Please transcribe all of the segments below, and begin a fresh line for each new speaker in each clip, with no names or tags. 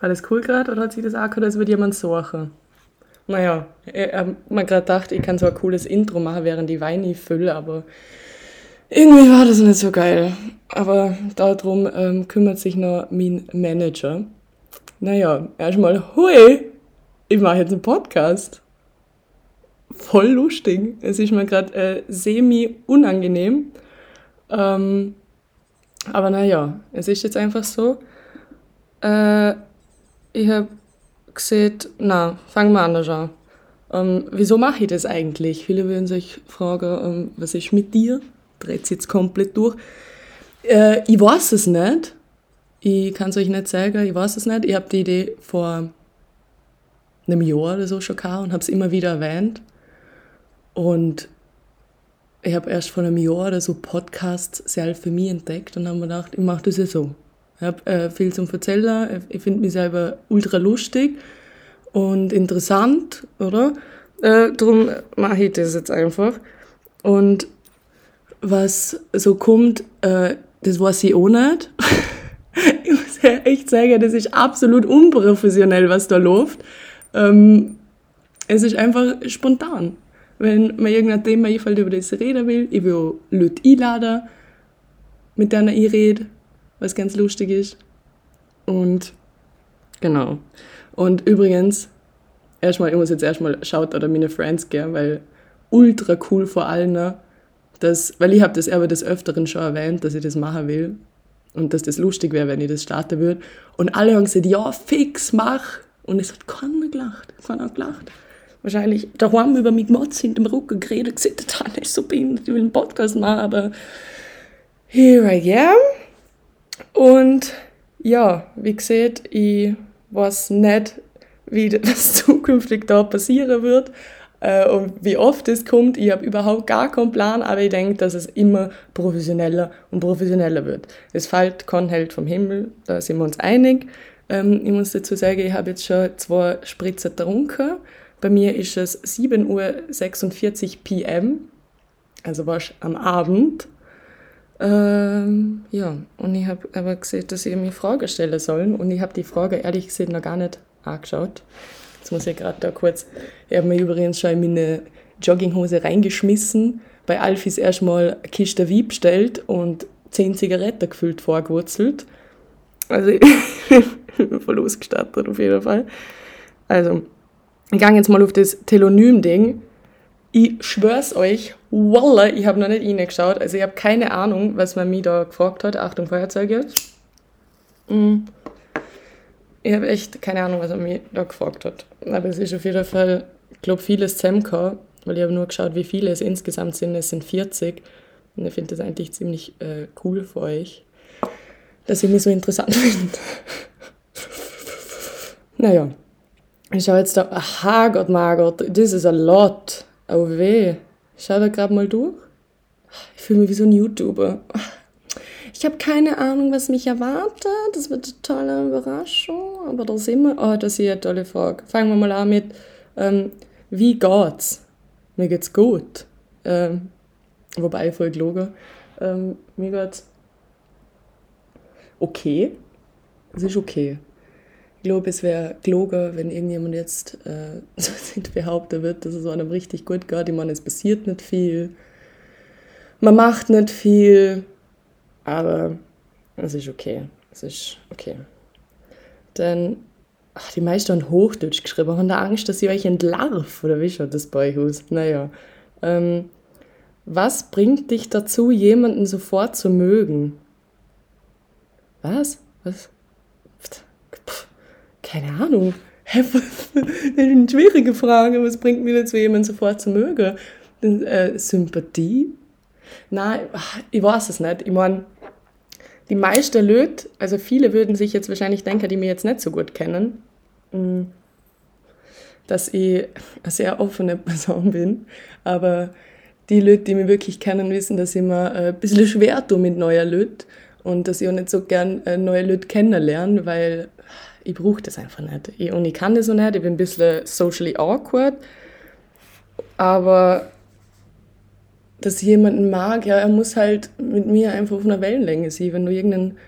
Alles cool gerade oder hat sich das auch gehört, als würde jemand suchen? Naja, ich habe mir gerade gedacht, ich kann so ein cooles Intro machen, während die Weine fülle, aber irgendwie war das nicht so geil. Aber darum ähm, kümmert sich noch mein Manager. Naja, erstmal, hui, ich mache jetzt einen Podcast. Voll lustig. Es ist mir gerade äh, semi-unangenehm. Ähm, aber naja, es ist jetzt einfach so. Äh, ich habe gesehen, na, fangen wir anders an. Ähm, wieso mache ich das eigentlich? Viele würden sich fragen, ähm, was ist mit dir? Dreht es jetzt komplett durch. Äh, ich weiß es nicht. Ich kann es euch nicht sagen, ich weiß es nicht. Ich habe die Idee vor einem Jahr oder so schon gehabt und habe es immer wieder erwähnt. Und ich habe erst vor einem Jahr oder so Podcasts selbst für mich entdeckt und habe mir gedacht, ich mache das ja so. Ich habe äh, viel zum Erzählen, ich finde mich selber ultra lustig und interessant, oder? Äh, darum mache ich das jetzt einfach. Und was so kommt, äh, das weiß ich auch nicht. ich muss ja echt sagen, das ist absolut unprofessionell, was da läuft. Ähm, es ist einfach spontan. Wenn mir irgendein Thema einfällt, über das ich reden will, ich will Leute einladen, mit denen ich rede, was ganz lustig ist. Und genau. Und übrigens, erstmal, ich muss jetzt erstmal schaut oder meine Friends gehen, weil ultra cool vor allem, dass, weil ich habe das aber des Öfteren schon erwähnt, dass ich das machen will und dass das lustig wäre, wenn ich das starten würde. Und alle haben gesagt, ja, fix, mach. Und es hat keiner gelacht, keiner gelacht. Wahrscheinlich daheim über mich Motz hinterm Rücken geredet, gesagt, das ist so behindert, ich will einen Podcast machen, aber here I am. Und ja, wie gesagt, ich weiß nicht, wie das zukünftig da passieren wird äh, und wie oft es kommt. Ich habe überhaupt gar keinen Plan, aber ich denke, dass es immer professioneller und professioneller wird. Es fällt kein Held vom Himmel, da sind wir uns einig. Ähm, ich muss dazu sagen, ich habe jetzt schon zwei Spritzer getrunken. Bei mir ist es 7.46 Uhr PM, also war am Abend. Ähm, ja, und ich habe aber gesehen, dass ihr mir Fragen stellen sollen und ich habe die Frage ehrlich gesagt noch gar nicht angeschaut. Jetzt muss ich gerade da kurz, ich habe mir übrigens schon in meine Jogginghose reingeschmissen, bei Alfis erstmal eine Kiste Wie bestellt und zehn Zigaretten gefüllt vorgewurzelt. Also ich bin voll ausgestattet auf jeden Fall. Also, ich gehe jetzt mal auf das Telonym-Ding. Ich schwör's euch, Wallah, ich habe noch nicht reingeschaut. Also ich habe keine Ahnung, was man mich da gefragt hat. Achtung, Feuerzeuge. Mm. Ich habe echt keine Ahnung, was er mich da gefragt hat. Aber es ist auf jeden Fall, ich glaube, vieles zusammengekommen, weil ich habe nur geschaut, wie viele es insgesamt sind. Es sind 40. Und ich finde das eigentlich ziemlich äh, cool für euch, dass ich mich so interessant finde. naja, ich schaue jetzt da, aha Gott, Margot, this is a lot. Oh weh. Schau da gerade mal durch. Ich fühle mich wie so ein YouTuber. Ich habe keine Ahnung, was mich erwartet. Das wird eine tolle Überraschung. Aber da sind wir. Oh, das ist eine tolle Frage. Fangen wir mal an mit, ähm, wie geht's? Mir geht's gut. Ähm, wobei, voll gelogen. Ähm, mir geht's okay. Es ist okay. Ich glaube, es wäre gelogen, wenn irgendjemand jetzt äh, behaupten wird, dass es einem richtig gut geht. Ich meine, es passiert nicht viel. Man macht nicht viel. Aber es ist okay. Es ist okay. Dann, ach, die meisten haben Hochdeutsch geschrieben, haben da Angst, dass ich euch entlarv. Oder wie schaut das bei euch aus? Naja. Ähm, was bringt dich dazu, jemanden sofort zu mögen? Was? Was? Keine Ahnung. eine schwierige Frage. Was bringt mir dazu, jemanden sofort zu mögen? Äh, Sympathie? Nein, ich weiß es nicht. Ich meine, die meisten Leute, also viele würden sich jetzt wahrscheinlich denken, die mir jetzt nicht so gut kennen, mm, dass ich eine sehr offene Person bin. Aber die Leute, die mich wirklich kennen, wissen, dass ich mir ein bisschen schwer tue mit neuen Leuten und dass ich auch nicht so gern äh, neue Leute kennenlerne, weil ich brauche das einfach nicht. Ich, und ich kann das auch nicht, ich bin ein bisschen socially awkward. Aber dass ich jemanden mag, ja, er muss halt mit mir einfach auf einer Wellenlänge sein. Wenn du irgendeinen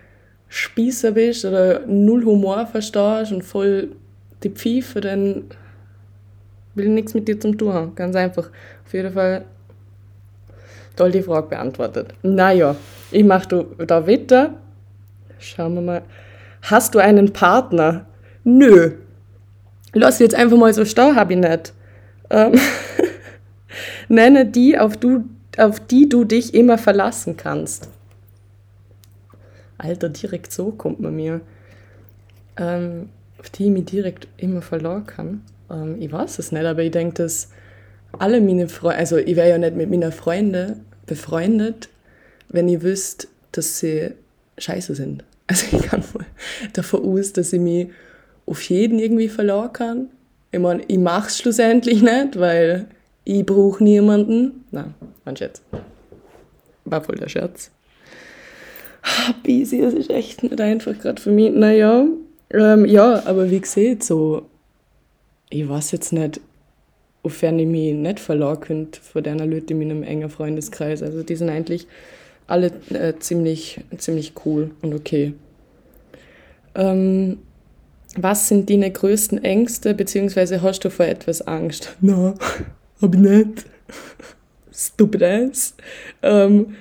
Spießer bist oder null Humor verstehst und voll die Pfeife, dann will ich nichts mit dir zum tun haben. Ganz einfach. Auf jeden Fall toll die Frage beantwortet. Naja, ich mache da weiter. Schauen wir mal. Hast du einen Partner? Nö. Lass jetzt einfach mal so stehen, hab ich nicht. Ähm Nenne die, auf, du, auf die du dich immer verlassen kannst. Alter, direkt so kommt man mir. Ähm, auf die ich mich direkt immer verloren kann. Ähm, ich weiß es nicht, aber ich denke, dass alle meine Freunde, also ich wäre ja nicht mit meinen Freunden befreundet, wenn ich wüsste, dass sie scheiße sind. Also ich kann davon aus, dass ich mich auf jeden irgendwie verloren kann. Ich meine, ich mache es schlussendlich nicht, weil ich brauche niemanden. Nein, mein Scherz. War voll der Scherz. Ah, busy, das ist echt nicht einfach gerade für mich. Naja, ähm, ja, aber wie gesagt, so, ich weiß jetzt nicht, wofern ich mich nicht verlassen könnte von den Leuten in meinem engen Freundeskreis. Also die sind eigentlich alle äh, ziemlich, ziemlich cool und okay. Ähm, was sind deine größten Ängste, beziehungsweise hast du vor etwas Angst? Na, hab ich nicht. Stupid ass. Ähm,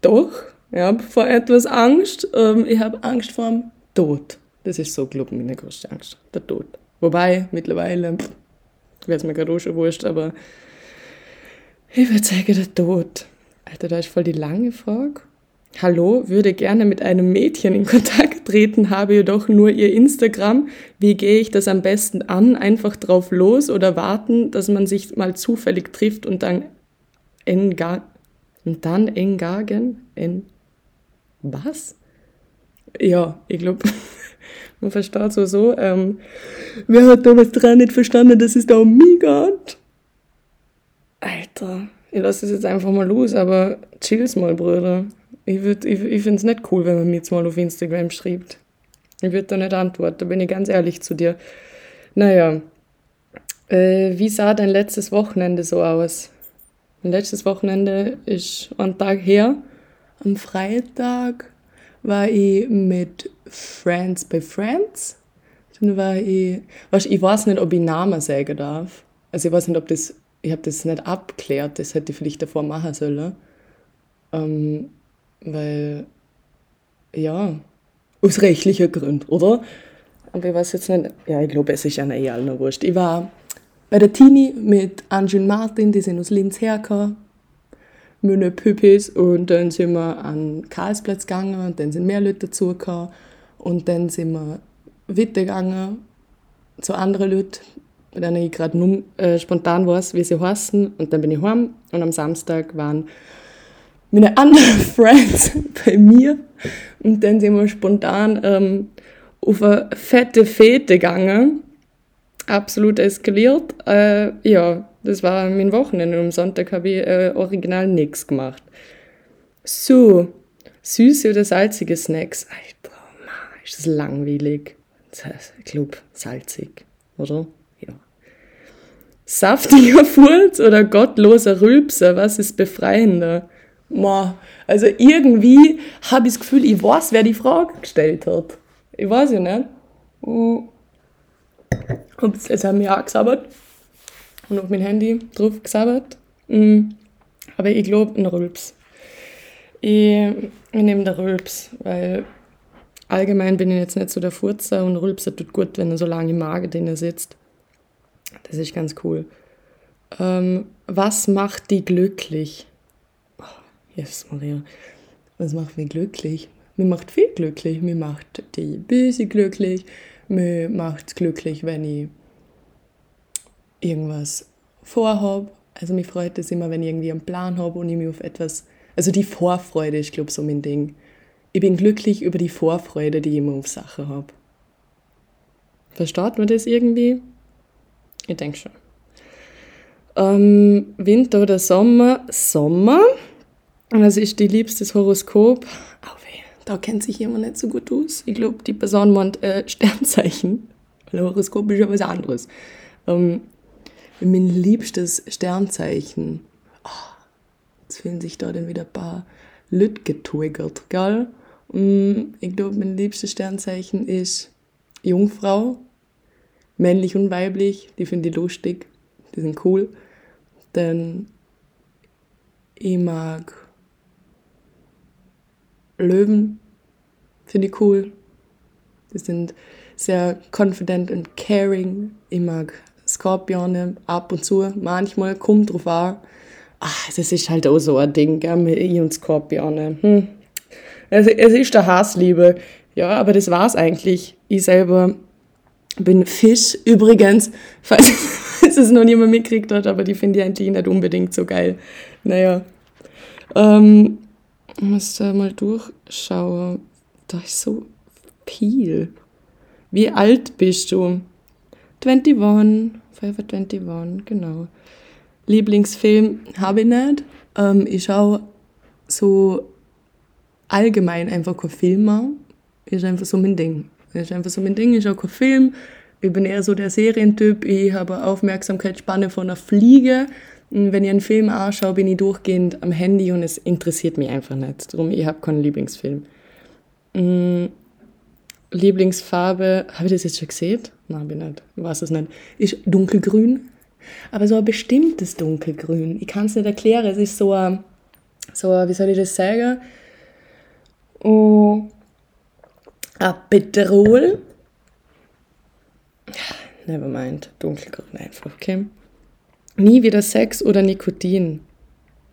doch, ich habe vor etwas Angst. Ähm, ich habe Angst vor dem Tod. Das ist so, glaube ich, meine größte Angst. Der Tod. Wobei, mittlerweile wäre es mir gerade auch schon wurscht, aber ich würde sagen, der Tod. Alter, da ist voll die lange Frage. Hallo, würde gerne mit einem Mädchen in Kontakt treten, habe jedoch nur ihr Instagram. Wie gehe ich das am besten an? Einfach drauf los oder warten, dass man sich mal zufällig trifft und dann enga und dann engagen? En was? Ja, ich glaube, man versteht so so. Ähm, wer hat da was dran nicht verstanden, dass es da um mich geht? Alter, ich lasse es jetzt einfach mal los, aber chill's mal, Brüder. Ich, ich, ich finde es nicht cool, wenn man mir jetzt mal auf Instagram schreibt. Ich würde da nicht antworten, da bin ich ganz ehrlich zu dir. Naja, äh, wie sah dein letztes Wochenende so aus? Mein letztes Wochenende ist ein Tag her. Am Freitag war ich mit Friends bei Friends. Dann war ich, weißt, ich weiß nicht, ob ich Namen sagen darf. Also ich weiß nicht, ob das, ich habe das nicht abgeklärt, das hätte ich vielleicht davor machen sollen. Ähm, weil, ja, aus rechtlichen Gründen, oder? Aber ich weiß jetzt nicht, ja, ich glaube, es ist ja eh allen wurscht. Ich war bei der Tini mit Angie und Martin, die sind aus Linz hergekommen, meine Püppis, und dann sind wir an Karlsplatz gegangen, und dann sind mehr Leute dazugekommen, und dann sind wir weitergegangen zu anderen Leuten, bei denen ich gerade äh, spontan weiß, wie sie heißen, und dann bin ich heim, und am Samstag waren meine anderen Friends bei mir. Und dann sind wir spontan ähm, auf eine fette Fete gegangen. Absolut eskaliert. Äh, ja, das war mein Wochenende. Am Sonntag habe ich äh, original nichts gemacht. So, süße oder salzige Snacks. Alter, Mann, ist das langweilig. Glaube, salzig, oder? Saftiger Furz oder gottloser Rülpser, was ist befreiender? Also irgendwie habe ich das Gefühl, ich weiß, wer die Frage gestellt hat. Ich weiß ja nicht. Ups, jetzt haben wir auch gesabbert und auf mein Handy drauf gesabbert. Mm. Aber ich glaube, ein Rülps. Ich, ich nehme den Rülps, weil allgemein bin ich jetzt nicht so der Furzer und Rülpser tut gut, wenn er so lange im Magen drin sitzt. Das ist ganz cool. Ähm, was macht die glücklich? Jesus Maria, was macht mich glücklich? Mir macht viel glücklich. Mir macht die Böse glücklich. Mir macht es glücklich, wenn ich irgendwas vorhabe. Also mich freut es immer, wenn ich irgendwie einen Plan habe und ich mich auf etwas... Also die Vorfreude ist, glaube ich, so mein Ding. Ich bin glücklich über die Vorfreude, die ich immer auf Sachen habe. Versteht man das irgendwie? Ich denke schon. Ähm, Winter oder Sommer? Sommer. Was ist die liebstes Horoskop? Oh weh, da kennt sich jemand nicht so gut aus. Ich glaube, die Person meint äh, Sternzeichen. Weil Horoskop ist ja was anderes. Ähm, mein liebstes Sternzeichen. Oh, jetzt fühlen sich da dann wieder ein paar Leute getriggert, gell? Mm, ich glaube, mein liebstes Sternzeichen ist Jungfrau. Männlich und weiblich, die finde ich lustig, die sind cool. Dann ich mag Löwen, finde ich cool. Die sind sehr confident und caring. Ich mag Skorpione ab und zu, manchmal kommt drauf an. Ach, das ist halt auch so ein Ding, gell, mit ich und Skorpione. Hm. Es, es ist der Hassliebe. Ja, aber das war's eigentlich. Ich selber bin Fisch übrigens, falls, falls es noch niemand mitgekriegt hat, aber die finde ich eigentlich nicht unbedingt so geil. Naja. Ähm, ich muss da mal durchschauen. Da ist so viel. Wie alt bist du? 21, Forever 21, genau. Lieblingsfilm habe ich nicht. Ähm, ich schaue so allgemein einfach kein Film an. Ist einfach so mein Ding. Ist einfach so mein Ding. Ich schaue kein Film. Ich bin eher so der Serientyp. Ich habe Aufmerksamkeitsspanne von einer Fliege. Und wenn ich einen Film anschaue, bin ich durchgehend am Handy und es interessiert mich einfach nicht. Darum, ich habe keinen Lieblingsfilm. Mm, Lieblingsfarbe, habe ich das jetzt schon gesehen? Nein, bin nicht. Ich weiß es nicht. Ist dunkelgrün. Aber so ein bestimmtes dunkelgrün. Ich kann es nicht erklären. Es ist so ein, so ein, wie soll ich das sagen? Oh, ein Petrol. Never mind. Dunkelgrün einfach, okay? Nie wieder Sex oder Nikotin.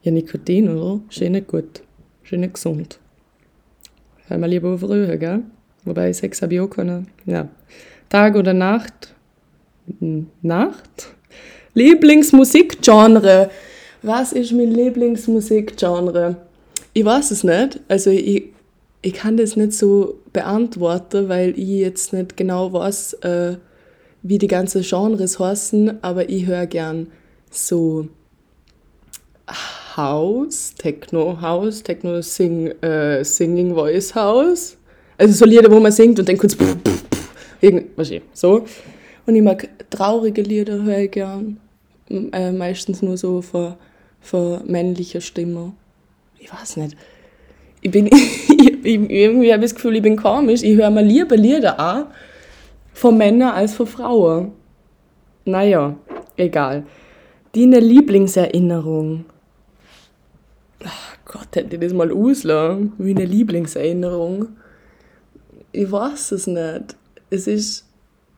Ja, Nikotin, oder? Schön nicht gut. Schön nicht gesund. Hör mal lieber auf Röhe, gell? Wobei Sex habe ich auch können. Ja. Tag oder Nacht? Nacht? Lieblingsmusikgenre. Was ist mein Lieblingsmusikgenre? Ich weiß es nicht. Also ich, ich kann das nicht so beantworten, weil ich jetzt nicht genau weiß, äh, wie die ganzen Genres heißen, aber ich höre gern so House, Techno House, Techno Sing, äh, Singing Voice House also so Lieder, wo man singt und dann kurz pff, pff, pff, irgendwas so. Und ich mag traurige Lieder, höre ich gern. Äh, meistens nur so von, von männlicher Stimme. Ich weiß nicht. Ich bin, ich, irgendwie habe ich das Gefühl, ich bin komisch. Ich höre mir lieber Lieder an von Männern als von Frauen. Naja, egal. Die eine Lieblingserinnerung. Ach Gott, hätte ich das mal auslassen. Wie eine Lieblingserinnerung ich weiß es nicht. Es ist,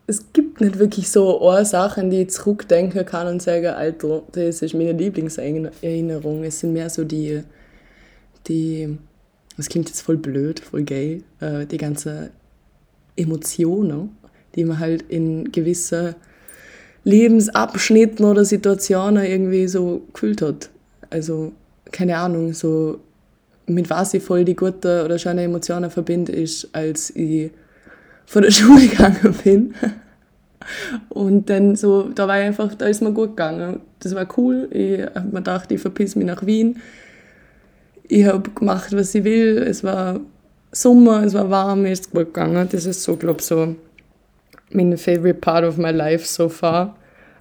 es gibt nicht wirklich so eine Sache, die ich zurückdenken kann und sage, Alter, das ist meine Lieblingserinnerung. Es sind mehr so die, die, das klingt jetzt voll blöd, voll gay, äh, die ganzen Emotionen, die man halt in gewissen Lebensabschnitten oder Situationen irgendwie so gefühlt hat. Also, keine Ahnung, so mit was ich voll die guten oder schönen Emotionen verbinde, ist, als ich von der Schule gegangen bin. Und dann so, da war ich einfach, da ist mir gut gegangen. Das war cool. Ich habe mir gedacht, ich verpiss mich nach Wien. Ich habe gemacht, was ich will. Es war Sommer, es war warm, mir ist gut gegangen. Das ist so, glaube ich, so mein favorite part of my life so far.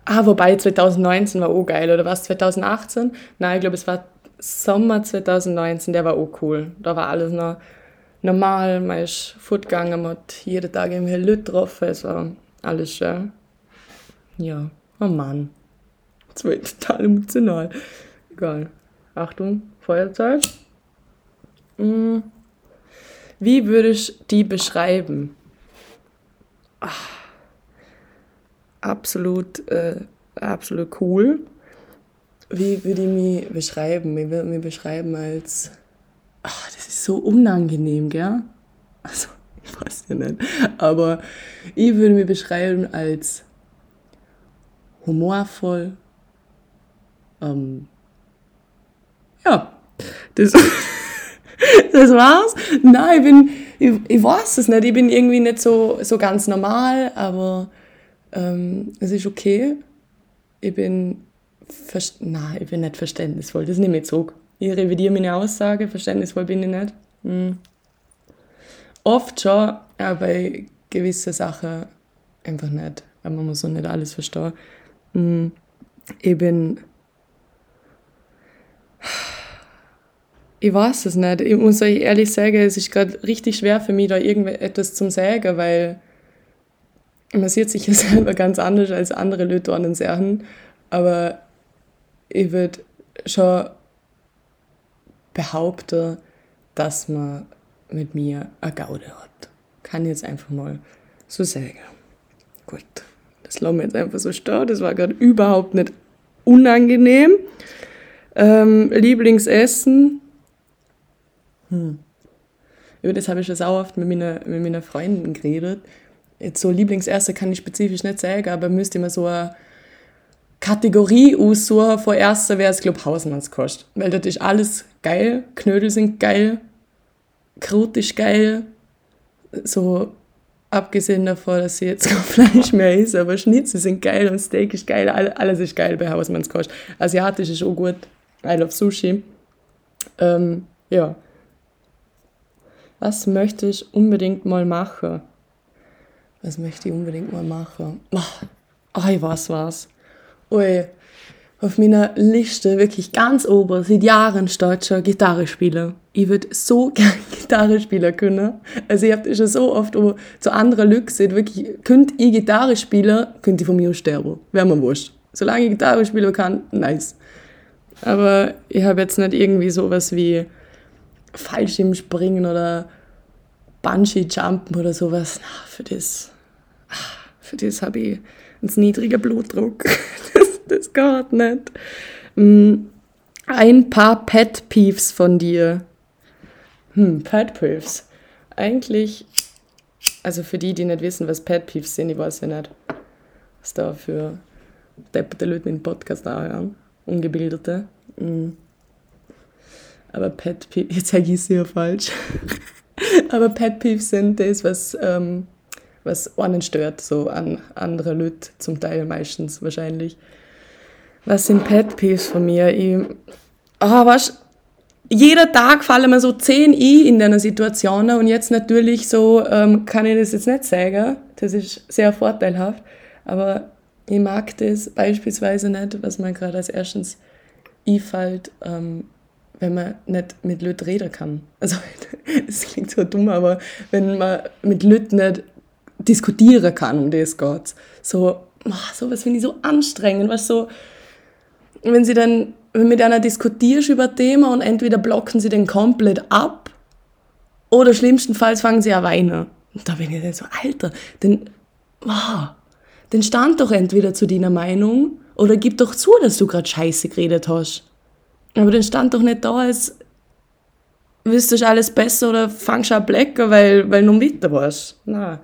Ah, wobei 2019 war auch geil, oder was? 2018? Nein, ich glaube, es war Sommer 2019, der war auch cool. Da war alles noch normal, man ist fortgegangen, man hat jeden Tag irgendwie Leute getroffen, es war alles schön. Ja, oh Mann. Das war total emotional. Egal. Achtung, Feuerzeug. Hm. Wie würdest du die beschreiben? Ach, absolut, äh, absolut cool wie würde ich mich beschreiben? Ich würde mich beschreiben als, ach, das ist so unangenehm, gell? Also, ich weiß ja nicht. Aber ich würde mich beschreiben als humorvoll. Ähm, ja, das, das war's. Nein, ich bin, ich, ich weiß es nicht. Ich bin irgendwie nicht so, so ganz normal, aber ähm, es ist okay. Ich bin Nein, ich bin nicht verständnisvoll. Das nehme ich zurück. Ich revidiere meine Aussage. Verständnisvoll bin ich nicht. Hm. Oft schon, aber bei gewissen Sachen einfach nicht. Aber man muss auch nicht alles verstehen. Hm. Ich bin. Ich weiß es nicht. Ich muss euch ehrlich sagen, es ist gerade richtig schwer für mich, da irgendetwas zum sagen, weil man sieht sich ja selber ganz anders als andere Leute an den Sachen. Aber ich würde schon behaupten, dass man mit mir eine Gaude hat. Kann ich jetzt einfach mal so sagen. Gut, das lassen wir jetzt einfach so stehen. Das war gerade überhaupt nicht unangenehm. Ähm, Lieblingsessen. Hm. Über das habe ich schon auch oft mit meinen, mit meinen Freunden geredet. Jetzt so Lieblingsessen kann ich spezifisch nicht sagen, aber müsste immer so eine Kategorie aussuchen. Vor erster wäre es, glaube Hausmannskost. Weil das ist alles geil. Knödel sind geil. Krut ist geil. So abgesehen davon, dass sie jetzt kein Fleisch mehr ist, aber Schnitzel sind geil und Steak ist geil. Alles ist geil bei Hausmannskost. Asiatisch ist auch gut. I love Sushi. Ähm, ja. Was möchte ich unbedingt mal machen? Was möchte ich unbedingt mal machen? Ach, oh, ich weiß was. Ui, auf meiner Liste wirklich ganz oben seit Jahren steht schon Gitarre spielen. Ich würde so gerne Gitarre spielen können. Also ich habe schon so oft zu anderen Leuten gesagt, wirklich, könnt ihr Gitarre spielen, könnt ihr von mir sterben. Wäre mir wurscht. Solange ich Gitarre spielen kann, nice. Aber ich habe jetzt nicht irgendwie sowas wie Fallschirmspringen oder Bungee-Jumpen oder sowas. Na, für das, für das habe ich einen niedrigen Blutdruck. Das, das geht nicht. Mm, ein paar Pet Peeves von dir. Hm, Pet Peeves. Eigentlich, also für die, die nicht wissen, was Pet Peeves sind, ich weiß ja nicht, was da für depperte Leute den Podcast anhören. Ungebildete. Mm. Aber Pet Peeves, jetzt sage ich es ja falsch. Aber Pet Peeves sind das, was, ähm, was einen stört, so an andere Leute, zum Teil meistens wahrscheinlich. Was sind Pet Peeves von mir? Ich, oh, weißt, jeder Tag fallen mir so zehn i in deiner Situation und jetzt natürlich so ähm, kann ich das jetzt nicht sagen. Das ist sehr vorteilhaft, aber ich mag das beispielsweise nicht, was man gerade als erstens einfällt, ähm, wenn man nicht mit Leuten reden kann. Also, das klingt so dumm, aber wenn man mit Leuten nicht diskutieren kann, um das geht. So, oh, sowas finde ich so anstrengend, was so, wenn sie dann mit einer diskutierst über ein Thema und entweder blocken sie den komplett ab oder schlimmstenfalls fangen sie an weinen. Und da bin ich dann so, Alter, denn, wow, dann stand doch entweder zu deiner Meinung oder gib doch zu, dass du gerade Scheiße geredet hast. Aber dann stand doch nicht da, als wüsstest alles besser oder fangst an blecken, weil, weil du mit warst. Nein.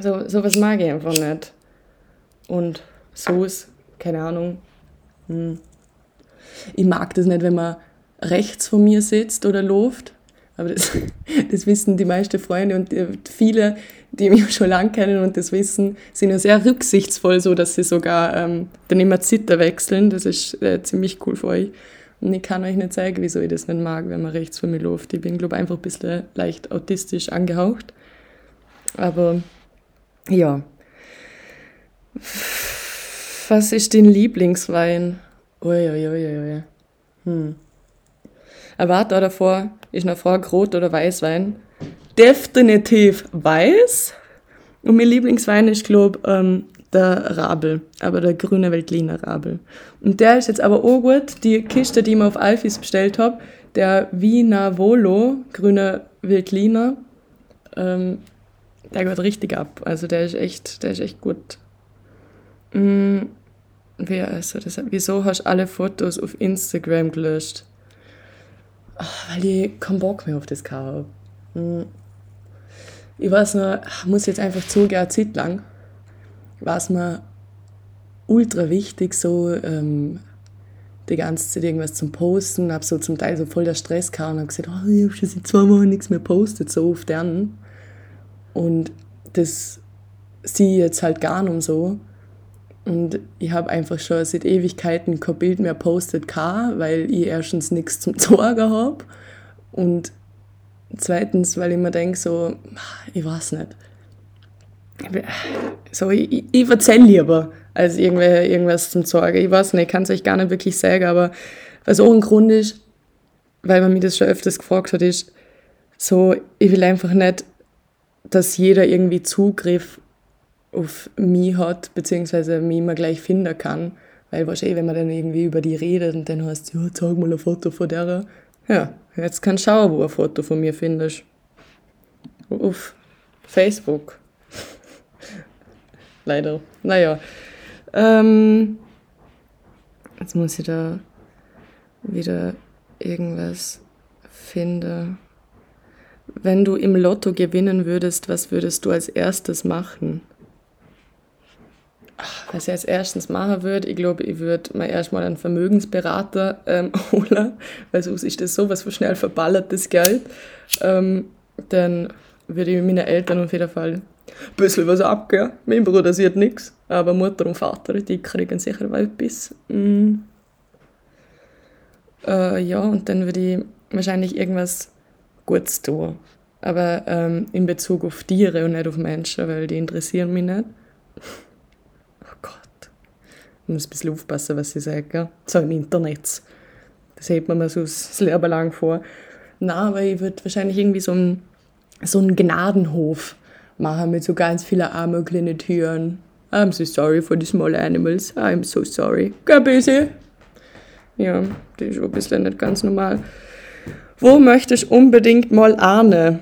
So, so was mag ich einfach nicht. Und so ist, keine Ahnung. Hm. Ich mag das nicht, wenn man rechts von mir sitzt oder läuft. Aber das, das wissen die meisten Freunde und viele, die mich schon lange kennen und das wissen, sind ja sehr rücksichtsvoll, so dass sie sogar ähm, dann immer Zitter wechseln. Das ist äh, ziemlich cool für euch. Und ich kann euch nicht zeigen, wieso ich das nicht mag, wenn man rechts von mir läuft. Ich bin, glaube ich, einfach ein bisschen leicht autistisch angehaucht. Aber ja. Was ist dein Lieblingswein? Uiuiuiui. Ui, ui, ui. Hm. Erwarte davor, ist eine Frage Rot oder Weißwein. Definitiv weiß. Und mein Lieblingswein ist, glaube ähm, der Rabel, aber der grüne Veltliner Rabel. Und der ist jetzt aber auch gut. Die Kiste, die ich mir auf Alfis bestellt habe, der Wiener Volo, grüner Veltliner, ähm, der geht richtig ab. Also der ist echt, der ist echt gut. Mm, wie, also das, wieso hast du alle Fotos auf Instagram gelöscht? Ach, weil ich keinen Bock mehr auf das habe. Mm. Ich weiß noch, muss jetzt einfach zugehen, eine Zeit lang war es mir ultra wichtig, so ähm, die ganze Zeit irgendwas zum Posten. Habe so zum Teil so voll der Stress gehabt und habe gesagt, oh, ich habe schon seit zwei Wochen nichts mehr postet, so oft an. Und das sehe ich jetzt halt gar nicht so. Und ich habe einfach schon seit Ewigkeiten kein Bild mehr postet, weil ich erstens nichts zum Sorgen habe. Und zweitens, weil ich mir denke, so, ich weiß nicht. So, ich, ich erzähle lieber, als irgendwas zum Sorgen. Ich weiß nicht, ich kann es euch gar nicht wirklich sagen, aber was auch ein Grund ist, weil man mir das schon öfters gefragt hat, ist so, ich will einfach nicht, dass jeder irgendwie Zugriff auf mich hat, beziehungsweise mich immer gleich finden kann. Weil wahrscheinlich, wenn man dann irgendwie über die redet und dann heißt, ja, zeig mal ein Foto von der. Ja, jetzt kannst du schauen, wo du ein Foto von mir findest. Auf Facebook. Leider. Naja. Ähm, jetzt muss ich da wieder irgendwas finden. Wenn du im Lotto gewinnen würdest, was würdest du als erstes machen? Was ich als erstes machen würde, ich glaube, ich würde mir erstmal einen Vermögensberater ähm, holen, weil sonst ist das sowas von schnell verballert, das Geld. Ähm, dann würde ich mit meinen Eltern auf jeden Fall ein bisschen was abgeben. Mein Bruder sieht nichts, aber Mutter und Vater, die kriegen sicher etwas. Mm. Äh, ja, und dann würde ich wahrscheinlich irgendwas Gutes tun. Aber ähm, in Bezug auf Tiere und nicht auf Menschen, weil die interessieren mich nicht. Ich muss ein bisschen aufpassen, was ich sage. Gell? So im Internet. Das hält man mir so das Leben lang vor. Nein, aber ich würde wahrscheinlich irgendwie so einen, so einen Gnadenhof machen mit so ganz vielen armen kleinen Tieren. I'm so sorry for the small animals. I'm so sorry. Busy. Ja, das ist schon ein bisschen nicht ganz normal. Wo möchtest du unbedingt mal Arne?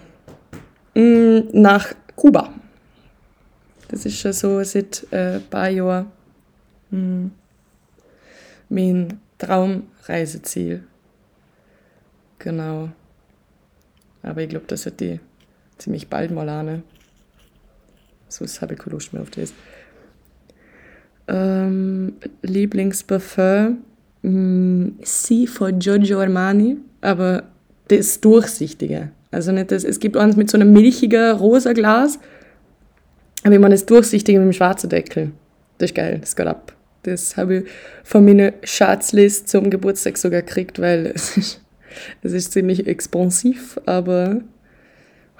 Mm, nach Kuba. Das ist schon so seit äh, ein paar Jahren hm. Mein Traumreiseziel. Genau. Aber ich glaube, das wird die ziemlich bald mal an. Sonst habe ich keine Lust mehr auf das. Ähm, Lieblingsparfum? Mm, Sie von Giorgio Armani, aber das Durchsichtige. Also nicht das, es gibt eins mit so einem milchigen rosa Glas, aber ich meine das Durchsichtige mit dem schwarzen Deckel. Das ist geil, das geht ab. Das habe ich von meiner Schatzliste zum Geburtstag sogar gekriegt, weil es ist, es ist ziemlich expansiv, aber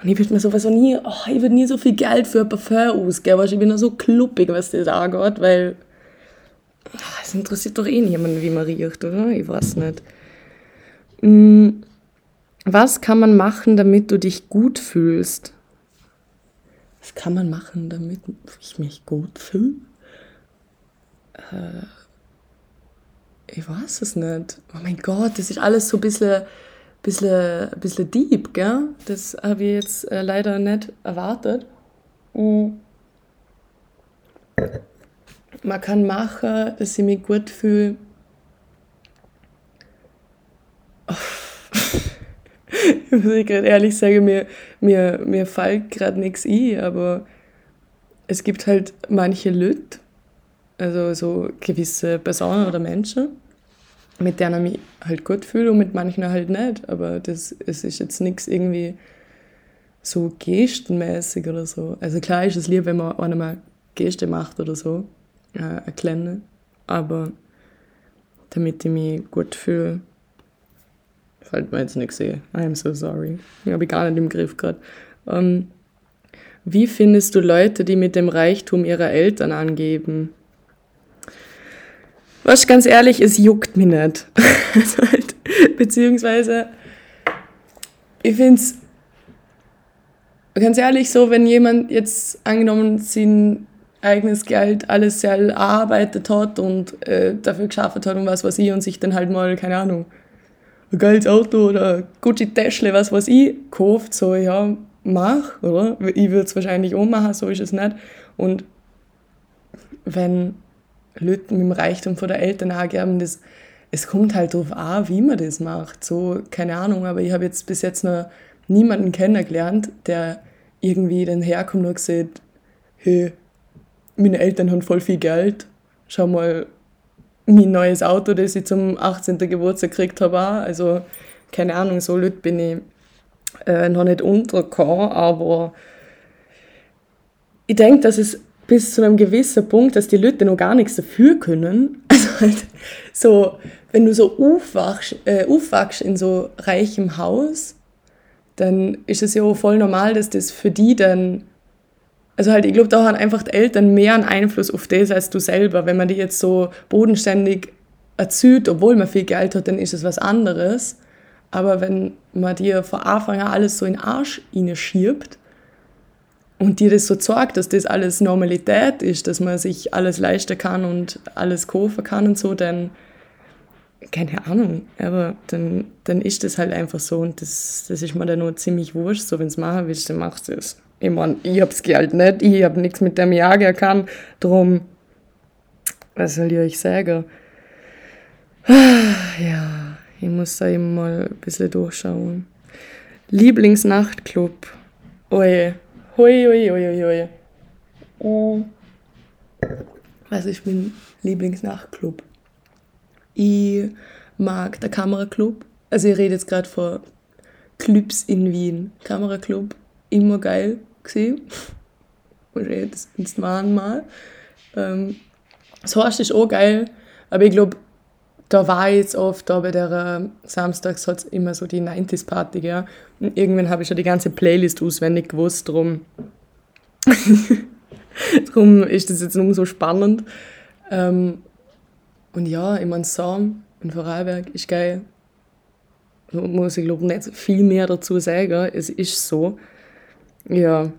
und ich würde mir sowieso nie, oh, ich würde nie so viel Geld für ein Parfum ausgeben, weil ich bin nur so kluppig, was das angeht, weil oh, es interessiert doch eh niemanden, wie man riecht, oder? Ich weiß nicht. Hm, was kann man machen, damit du dich gut fühlst? Was kann man machen, damit ich mich gut fühle? Äh, ich weiß es nicht. Oh mein Gott, das ist alles so ein bisschen, bisschen, bisschen deep, gell? Das habe ich jetzt äh, leider nicht erwartet. Mhm. Man kann machen, dass ich mich gut fühle. Ich muss gerade ehrlich sagen, mir, mir, mir fällt gerade nichts ein, aber es gibt halt manche Leute, also so gewisse Personen oder Menschen, mit denen ich mich halt gut fühle und mit manchen halt nicht. Aber das, es ist jetzt nichts irgendwie so gestenmäßig oder so. Also klar ist es lieb, wenn man einer mal Geste macht oder so, äh, eine kleine. Aber damit ich mich gut fühle, fällt mir jetzt nichts ein. I'm so sorry. Ich habe gar nicht im Griff gerade. Ähm, wie findest du Leute, die mit dem Reichtum ihrer Eltern angeben? Was ganz ehrlich, es juckt mich nicht. also halt, beziehungsweise, ich finde es ganz ehrlich so, wenn jemand jetzt angenommen sein eigenes Geld alles sehr erarbeitet hat und äh, dafür geschafft hat und was weiß ich und sich dann halt mal, keine Ahnung, ein geiles Auto oder Gucci Täschle, was weiß ich, kauft, so, ja, mach, oder? Ich würde es wahrscheinlich auch machen, so ist es nicht. Und wenn Leute mit dem Reichtum von der Eltern angeben, das, es kommt halt darauf an, wie man das macht. So, keine Ahnung, aber ich habe jetzt bis jetzt noch niemanden kennengelernt, der irgendwie dann herkommt und sagt, hey, meine Eltern haben voll viel Geld, schau mal, mein neues Auto, das ich zum 18. Geburtstag gekriegt habe, also keine Ahnung, so Leute bin ich äh, noch nicht untergekommen, aber ich denke, dass es bis zu einem gewissen Punkt, dass die Leute noch gar nichts dafür können. Also halt so, wenn du so aufwachst, äh, aufwachst in so reichem Haus, dann ist es ja auch voll normal, dass das für die dann, also halt, ich glaube, da haben einfach die Eltern mehr einen Einfluss auf das als du selber. Wenn man die jetzt so bodenständig erzieht, obwohl man viel Geld hat, dann ist es was anderes. Aber wenn man dir von Anfang an alles so in den Arsch schiebt und dir das so zeigt, dass das alles Normalität ist, dass man sich alles leisten kann und alles kaufen kann und so, dann keine Ahnung, aber dann, dann ist das halt einfach so und das, das ist mir dann nur ziemlich wurscht. So, wenn es machen willst, dann machst du es. Ich meine, ich hab's Geld nicht, ich hab nichts mit dem Jager kann, drum, was soll ich euch sagen? Ja, ich muss da eben mal ein bisschen durchschauen. Lieblingsnachtclub. Oje. Hui, hui, hui, hui. Oh. Was ist mein Lieblingsnachtclub? Ich mag der Kameraclub. Also ich rede jetzt gerade von Clubs in Wien. Kameraclub, immer geil gesehen. Und jetzt ins Mal. Ähm, das Horst ist auch geil, aber ich glaube, da war ich jetzt oft, da bei der äh, Samstags hat es immer so die 90s-Party, ja. Und irgendwann habe ich schon die ganze Playlist auswendig gewusst, drum, drum ist das jetzt umso spannend. Ähm, und ja, ich meine, Sam in Vorarlberg ist geil. Da muss ich glaube nicht viel mehr dazu sagen. Es ist so. Ja,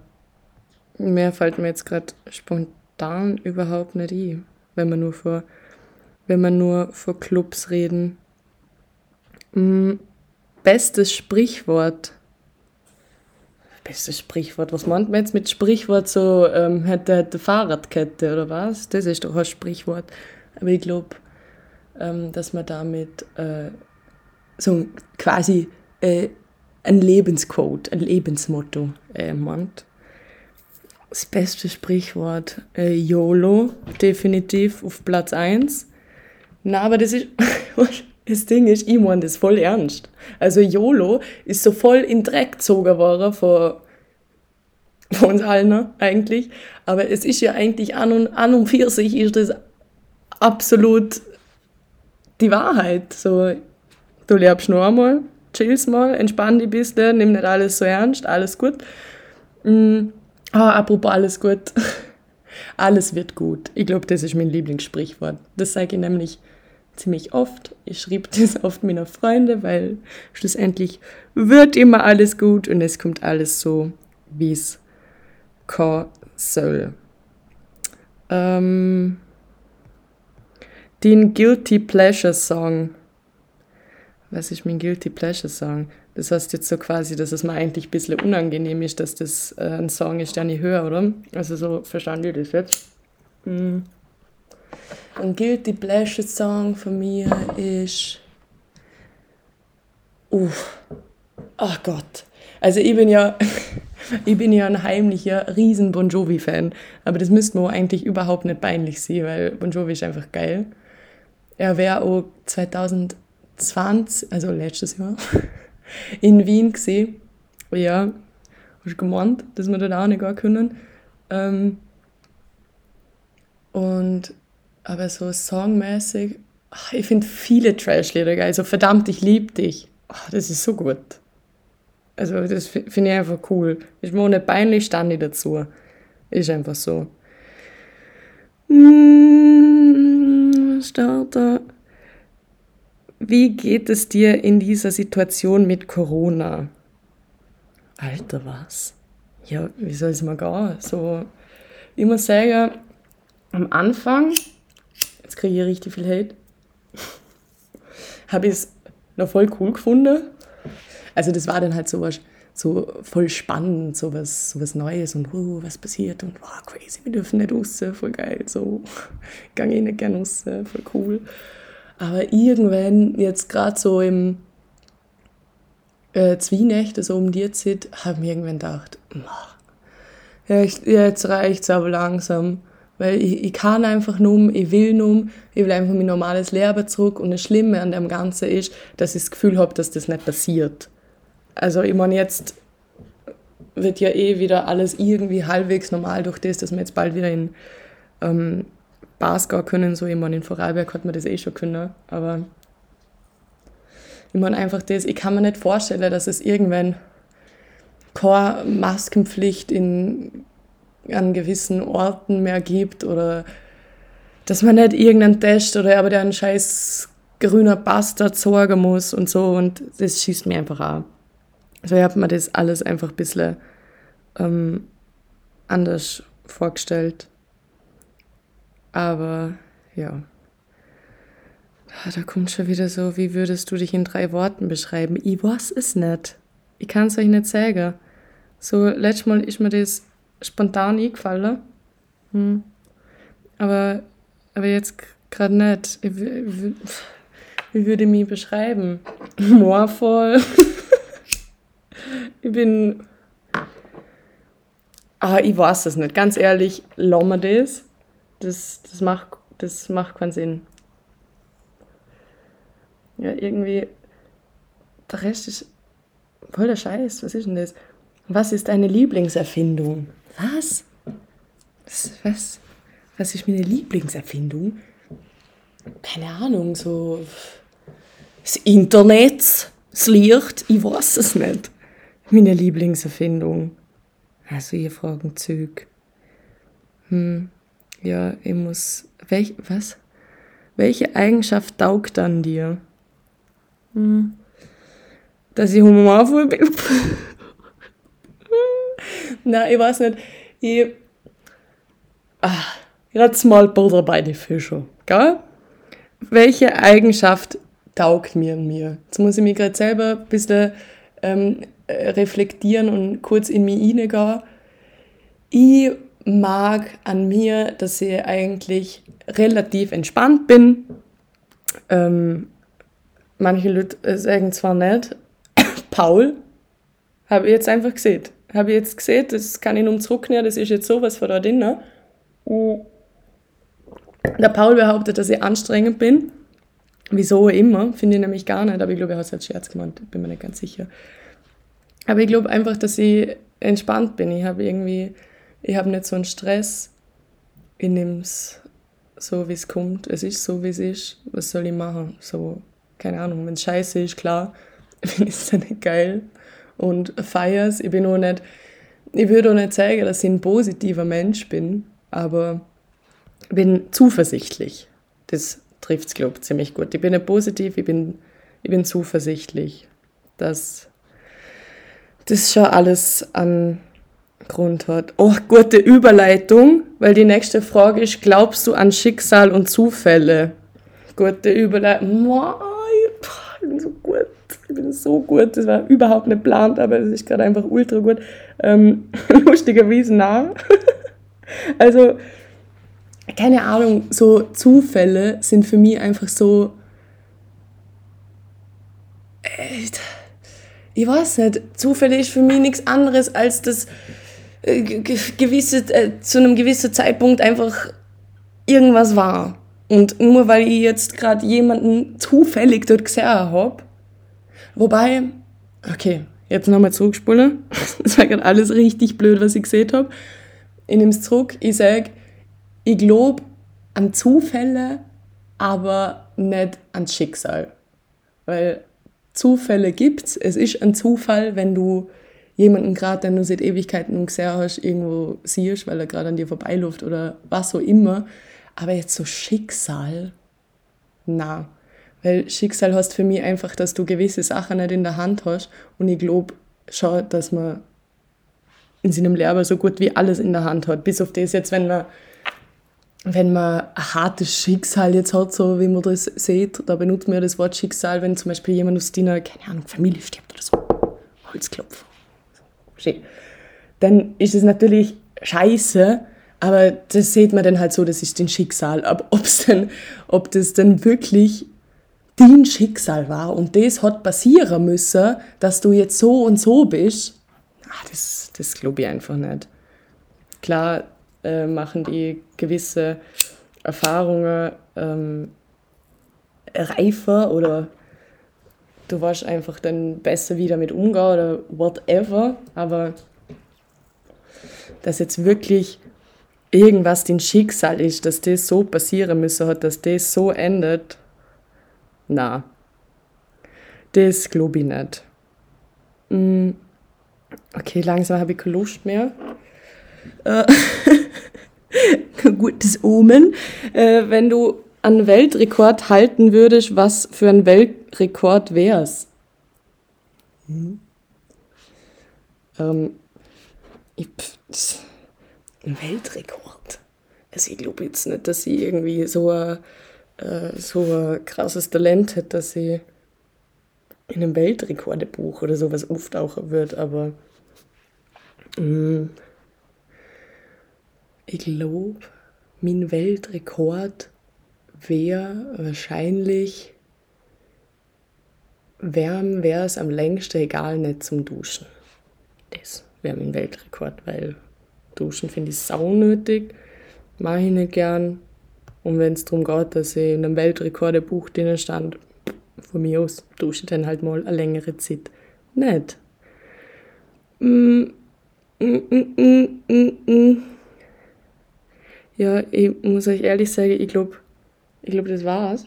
mehr fällt mir jetzt gerade spontan überhaupt nicht ein, wenn man nur vor, wenn man nur vor Clubs reden. Hm, bestes Sprichwort. Bestes Sprichwort. Was meint man jetzt mit Sprichwort? So, ähm, hätte, hätte Fahrradkette oder was? Das ist doch ein Sprichwort. Aber ich glaube, ähm, dass man damit äh, so quasi äh, ein Lebenscode, ein Lebensmotto äh, meint. Das beste Sprichwort, äh, YOLO, definitiv auf Platz 1. Na, aber das ist, das Ding ist, ich meine das voll ernst. Also YOLO ist so voll in Dreck gezogen worden von, von uns allen eigentlich. Aber es ist ja eigentlich an und, an und für sich ist das absolut die Wahrheit. So, du lebst nur einmal, chillst mal, entspann dich ein bisschen, nimm nicht alles so ernst, alles gut. Mm, ah, apropos alles gut. alles wird gut. Ich glaube, das ist mein Lieblingssprichwort. Das sage ich nämlich ziemlich oft. Ich schreibe das oft meiner Freunde, weil schlussendlich wird immer alles gut und es kommt alles so, wie es kommen soll. Ähm, den Guilty Pleasure Song. Was ist mein Guilty Pleasure Song? Das heißt jetzt so quasi, dass es mir eigentlich ein bisschen unangenehm ist, dass das äh, ein Song ist, den ich höre, oder? Also so verstanden ihr das jetzt? Mm. Ein Guilty Pleasure Song von mir ist. Uff. Ach Gott. Also ich bin ja, ich bin ja ein heimlicher riesen Bon Jovi Fan, aber das müsste mir eigentlich überhaupt nicht peinlich sein, weil Bon Jovi ist einfach geil. Er wäre auch 2020, also letztes Jahr, in Wien gesehen. Ja, hast gemeint, dass wir da auch nicht gehen können. Ähm, und aber so songmäßig, ach, ich finde viele Trash-Lieder geil. Also verdammt, ich liebe dich. Ach, das ist so gut. Also das finde ich einfach cool. Mir auch nicht peinlich, stand ich dazu. Ist einfach so. Hm, Starter. Wie geht es dir in dieser Situation mit Corona? Alter, was? Ja, wie soll es mal gehen? So, ich muss sagen, am Anfang, jetzt kriege ich richtig viel Hate, habe ich es noch voll cool gefunden. Also das war dann halt so was, so voll spannend, so was, Neues und uh, was passiert und wow, crazy, wir dürfen nicht raus, voll geil, so, gang ich nicht gerne raus, voll cool. Aber irgendwann, jetzt gerade so im äh, Zwienächte, so um die Zeit, habe ich irgendwann gedacht, jetzt reicht es aber langsam. Weil ich, ich kann einfach nur, ich will nur, ich will einfach mein normales Leben zurück. Und das Schlimme an dem Ganzen ist, dass ich das Gefühl habe, dass das nicht passiert. Also ich meine, jetzt wird ja eh wieder alles irgendwie halbwegs normal durch das, dass wir jetzt bald wieder in ähm, Bars gehen können. So, ich meine, in Vorarlberg hat man das eh schon können, aber ich meine einfach das, ich kann mir nicht vorstellen, dass es irgendwann keine Maskenpflicht in, an gewissen Orten mehr gibt oder dass man nicht irgendeinen Test oder aber der einen scheiß grüner Bastard sorgen muss und so und das schießt mir einfach an. Also ich habe mir das alles einfach ein bisschen ähm, anders vorgestellt. Aber ja. Ah, da kommt schon wieder so, wie würdest du dich in drei Worten beschreiben? Ich weiß es nicht. Ich kann es euch nicht sagen. So, letztes Mal ist mir das spontan eingefallen. Hm. Aber, aber jetzt gerade nicht. Ich, ich, wie würde ich mich beschreiben? Humorvoll. ich bin. Ah, ich weiß es nicht. Ganz ehrlich, lassen das. Das, das, macht, das macht keinen Sinn. Ja, irgendwie. Der Rest ist voll der Scheiß. Was ist denn das? Was ist deine Lieblingserfindung? Was? Was? Was, was ist meine Lieblingserfindung? Keine Ahnung, so. Das Internet, das Licht, ich weiß es nicht. Meine Lieblingserfindung. Also, ihr fragen Züg. Hm, ja, ich muss. Welch, was? Welche Eigenschaft taugt an dir? Hm, dass ich humorvoll bin. Nein, ich weiß nicht. Ich. Ah, jetzt mal Butter bei den Fischen, gell? Welche Eigenschaft taugt mir in mir? Jetzt muss ich mich gerade selber ein bisschen ähm, reflektieren und kurz in mich hineingehen. Ich mag an mir, dass ich eigentlich relativ entspannt bin. Ähm, manche Leute sagen zwar nicht, Paul, habe ich jetzt einfach gesehen. Habe ich jetzt gesehen, das kann ich nun zurücknehmen, das ist jetzt sowas von da drin. Ne? Der Paul behauptet, dass ich anstrengend bin. Wieso immer, finde ich nämlich gar nicht, aber ich glaube, er hat es als Scherz gemeint, bin mir nicht ganz sicher. Aber ich glaube einfach, dass ich entspannt bin. Ich habe irgendwie, ich habe nicht so einen Stress. Ich nehme es so, wie es kommt. Es ist so, wie es ist. Was soll ich machen? So, keine Ahnung, wenn es scheiße ist, klar, finde ich es dann nicht geil. Und feier's. Ich bin auch nicht, ich würde auch nicht sagen, dass ich ein positiver Mensch bin, aber bin zuversichtlich. Das trifft es, glaube ich, ziemlich gut. Ich bin nicht positiv, ich bin, ich bin zuversichtlich, dass das schon alles an Grund hat. Oh, gute Überleitung, weil die nächste Frage ist, glaubst du an Schicksal und Zufälle? Gute Überleitung. Ich bin so. Ich bin so gut. Das war überhaupt nicht geplant, aber es ist gerade einfach ultra gut. Ähm, lustigerweise nah. also, keine Ahnung, so Zufälle sind für mich einfach so. Ich weiß nicht, Zufälle ist für mich nichts anderes als das äh, gewisse, äh, zu einem gewissen Zeitpunkt einfach irgendwas war. Und nur weil ich jetzt gerade jemanden zufällig dort gesehen habe, wobei, okay, jetzt nochmal zurückspulen. Das war gerade alles richtig blöd, was ich gesehen habe. Ich nehme es zurück, ich sage, ich glaube an Zufälle, aber nicht an Schicksal. Weil Zufälle gibt's. Es ist ein Zufall, wenn du jemanden gerade, den du seit Ewigkeiten gesehen hast, irgendwo siehst, weil er gerade an dir vorbeiläuft oder was auch immer. Aber jetzt so Schicksal, na. Weil Schicksal heißt für mich einfach, dass du gewisse Sachen nicht in der Hand hast. Und ich glaube schon, dass man in seinem Leben so gut wie alles in der Hand hat. Bis auf das jetzt, wenn man wenn man ein hartes Schicksal jetzt hat, so wie man das sieht, da benutzt man ja das Wort Schicksal, wenn zum Beispiel jemand aus deiner, keine Ahnung, Familie stirbt oder so. Holzklopf. Schön. Dann ist es natürlich scheiße, aber das sieht man dann halt so, das ist dein Schicksal. Aber ob's denn, ob das dann wirklich dein Schicksal war und das hat passieren müssen, dass du jetzt so und so bist, ach, das, das glaube ich einfach nicht. Klar, äh, machen die gewisse Erfahrungen ähm, reifer oder du warst einfach dann besser wieder mit umgehen oder whatever, aber dass jetzt wirklich irgendwas dein Schicksal ist, dass das so passieren müssen hat, dass das so endet, na, das glaube ich nicht. Mm, okay, langsam habe ich keine Lust mehr. Äh, gutes Omen. Äh, wenn du einen Weltrekord halten würdest, was für ein Weltrekord wär's? Hm. Ähm, ich, pff, ein Weltrekord. Also ich glaube jetzt nicht, dass sie irgendwie so ein, äh, so ein krasses Talent hätte, dass sie in einem Weltrekordebuch oder sowas auftauchen wird, aber mh, hm, ich glaube, mein Weltrekord wäre wahrscheinlich wärm wäre es am längsten egal nicht zum Duschen. Das wäre mein Weltrekord, weil Duschen finde ich saunötig, mache ich nicht gern. Und wenn es darum geht, dass ich in einem Weltrekordebuch drinnen stand, von mir aus dusche ich dann halt mal eine längere Zeit nicht. Mm, mm, mm, mm, mm. Ja, ich muss euch ehrlich sagen, ich glaube, ich glaub, das war's.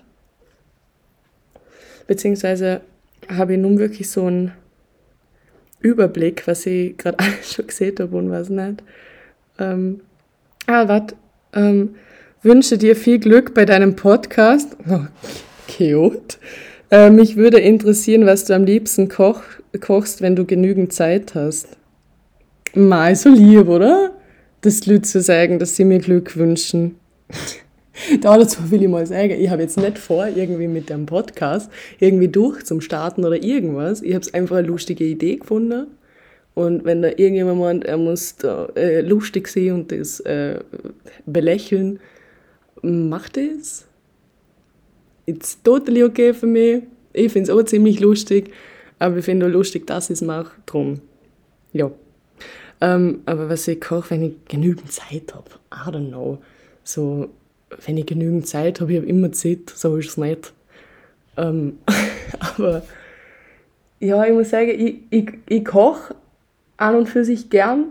Beziehungsweise habe ich nun wirklich so einen Überblick, was ich gerade alles schon gesehen habe und was nicht. Ähm, ah, warte. Ähm, wünsche dir viel Glück bei deinem Podcast. Oh, cute. Äh, mich würde interessieren, was du am liebsten koch, kochst, wenn du genügend Zeit hast. Mal so lieb, oder? Das Leute zu sagen, dass sie mir Glück wünschen. da dazu will ich mal sagen, ich habe jetzt nicht vor, irgendwie mit dem Podcast irgendwie durch zum Starten oder irgendwas. Ich habe es einfach eine lustige Idee gefunden. Und wenn da irgendjemand meint, er muss da äh, lustig sein und das äh, belächeln, macht es. It's totally okay für mich. Ich finde es auch ziemlich lustig, aber ich finde auch lustig, dass ich es mache. Drum, ja. Ähm, aber was ich koche, wenn ich genügend Zeit habe, I don't know. So, wenn ich genügend Zeit habe, ich habe immer Zeit, so ist es nicht. Ähm, aber ja, ich muss sagen, ich, ich, ich koche an und für sich gern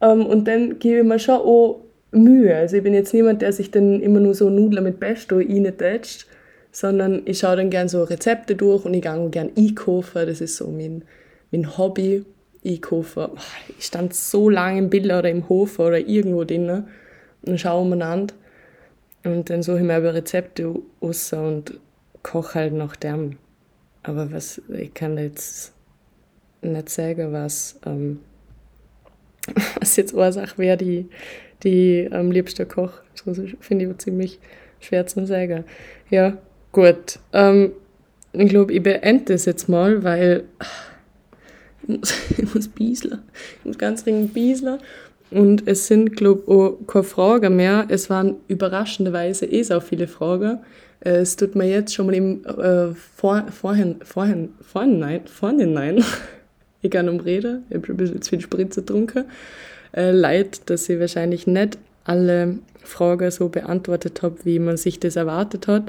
ähm, und dann gebe ich mir schon auch Mühe. Also ich bin jetzt niemand, der sich dann immer nur so Nudeln mit Pesto reintätscht, sondern ich schaue dann gern so Rezepte durch und ich gehe auch gern einkaufen. Das ist so mein, mein Hobby, einkaufen. Ich stand so lange im Bild oder im Hof oder irgendwo drin und schaue umeinander. Und dann suche ich mir aber Rezepte aus und koche halt nach dem. Aber was, ich kann jetzt nicht sagen, was, ähm, was jetzt Ursache wäre, die, die am liebsten Koch. Das finde ich ziemlich schwer zu sagen. Ja, gut. Ähm, ich glaube, ich beende das jetzt mal, weil ich muss, ich bieseln. Ich muss ganz dringend bieseln. Und es sind, glaube ich, auch keine Fragen mehr. Es waren überraschenderweise eh so viele Fragen. Es tut mir jetzt schon mal im äh, vor, vorhin, vorhin, vorhin, nein, vorhin, nein. ich kann umreden. Ich habe schon ein bisschen zu viel Spritze getrunken. Äh, leid, dass ich wahrscheinlich nicht alle Fragen so beantwortet habe, wie man sich das erwartet hat.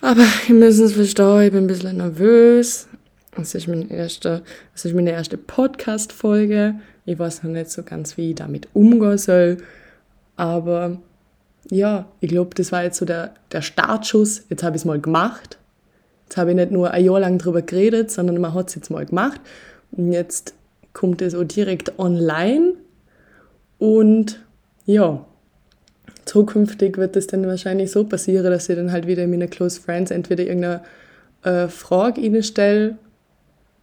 Aber ihr müsst es verstehen, ich bin ein bisschen nervös. Das ist, mein erster, das ist meine erste Podcast-Folge. Ich weiß noch nicht so ganz, wie ich damit umgehen soll. Aber ja, ich glaube, das war jetzt so der, der Startschuss. Jetzt habe ich es mal gemacht. Jetzt habe ich nicht nur ein Jahr lang darüber geredet, sondern man hat es jetzt mal gemacht. Und jetzt kommt es auch direkt online. Und ja, zukünftig wird es dann wahrscheinlich so passieren, dass ich dann halt wieder in meine Close Friends entweder irgendeine äh, Frage ihnen stelle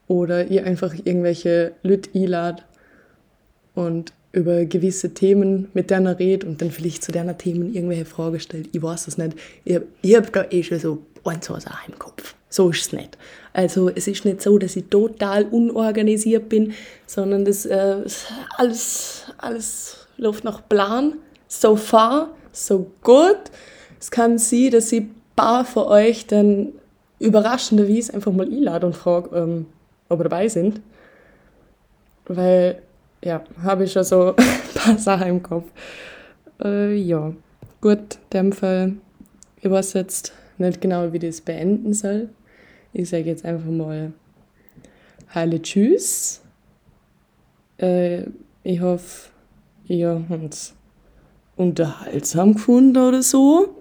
oder ihr einfach irgendwelche Leute einlade und über gewisse Themen mit denen redet und dann vielleicht zu deren Themen irgendwelche Fragen stellt. Ich weiß es nicht. Ich, habe da eh schon so ein, zwei Sachen im Kopf. So ist es nicht. Also es ist nicht so, dass ich total unorganisiert bin, sondern das äh, alles, alles läuft nach Plan. So far, so good. Es kann sein, dass ich ein paar von euch dann überraschenderweise einfach mal einlade und frage, ähm, ob ihr dabei sind. Weil, ja, habe ich schon so ein paar Sachen im Kopf. Äh, ja, gut, in dem Fall, ich weiß jetzt nicht genau, wie das beenden soll. Ich sage jetzt einfach mal Heile Tschüss. Äh, ich hoffe, ihr habt unterhaltsam gefunden oder so.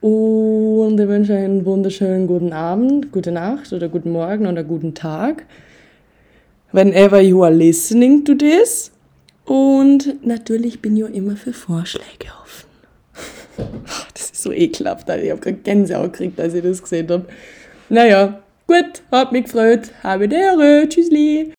Und ich wünsche euch einen wunderschönen guten Abend, gute Nacht oder guten Morgen oder guten Tag. Whenever you are listening to this. Und natürlich bin ich auch immer für Vorschläge offen. Das ist so ekelhaft, Alter. Ich habe gerade Gänsehaut gekriegt, als ich das gesehen habe. Naja, gut, hat mich gefreut. Habe Ehre. Tschüssli.